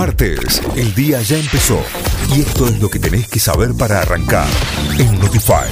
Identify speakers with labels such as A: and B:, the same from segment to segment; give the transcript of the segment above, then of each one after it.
A: Martes, el día ya empezó y esto es lo que tenés que saber para arrancar en Notify.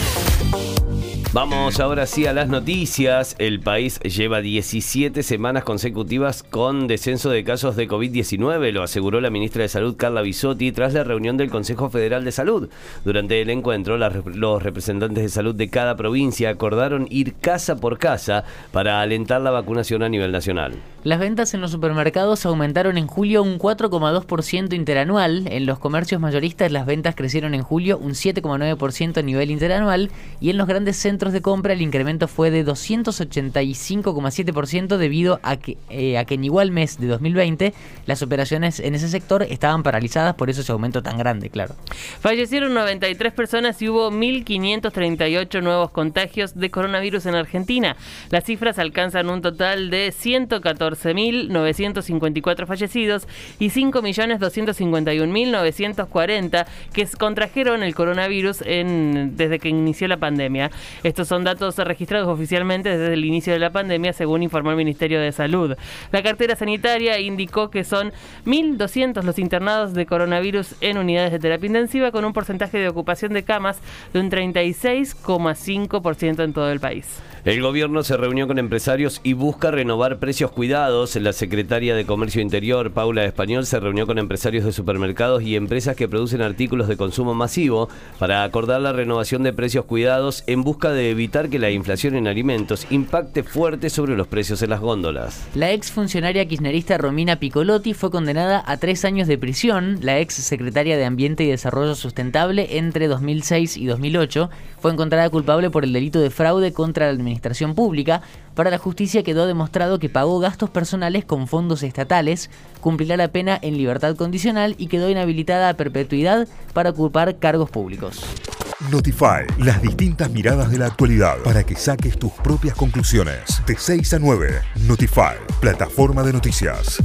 B: Vamos ahora sí a las noticias. El país lleva 17 semanas consecutivas con descenso de casos de COVID-19, lo aseguró la ministra de Salud Carla Bisotti tras la reunión del Consejo Federal de Salud. Durante el encuentro, los representantes de salud de cada provincia acordaron ir casa por casa para alentar la vacunación a nivel nacional.
C: Las ventas en los supermercados aumentaron en julio un 4,2% interanual. En los comercios mayoristas las ventas crecieron en julio un 7,9% a nivel interanual y en los grandes centros de compra el incremento fue de 285,7% debido a que, eh, a que en igual mes de 2020 las operaciones en ese sector estaban paralizadas, por eso ese aumento tan grande, claro.
D: Fallecieron 93 personas y hubo 1.538 nuevos contagios de coronavirus en Argentina. Las cifras alcanzan un total de 114 14.954 fallecidos y 5.251.940 que contrajeron el coronavirus en, desde que inició la pandemia. Estos son datos registrados oficialmente desde el inicio de la pandemia, según informó el Ministerio de Salud. La cartera sanitaria indicó que son 1.200 los internados de coronavirus en unidades de terapia intensiva con un porcentaje de ocupación de camas de un 36,5% en todo el país.
B: El gobierno se reunió con empresarios y busca renovar precios cuidados. La secretaria de Comercio Interior, Paula Español, se reunió con empresarios de supermercados y empresas que producen artículos de consumo masivo para acordar la renovación de precios cuidados en busca de evitar que la inflación en alimentos impacte fuerte sobre los precios en las góndolas.
C: La ex funcionaria kirchnerista Romina Piccolotti fue condenada a tres años de prisión. La ex secretaria de Ambiente y Desarrollo Sustentable entre 2006 y 2008 fue encontrada culpable por el delito de fraude contra la administración pública, para la justicia quedó demostrado que pagó gastos personales con fondos estatales, cumplirá la pena en libertad condicional y quedó inhabilitada a perpetuidad para ocupar cargos públicos.
A: Notify, las distintas miradas de la actualidad para que saques tus propias conclusiones. De 6 a 9, Notify, plataforma de noticias.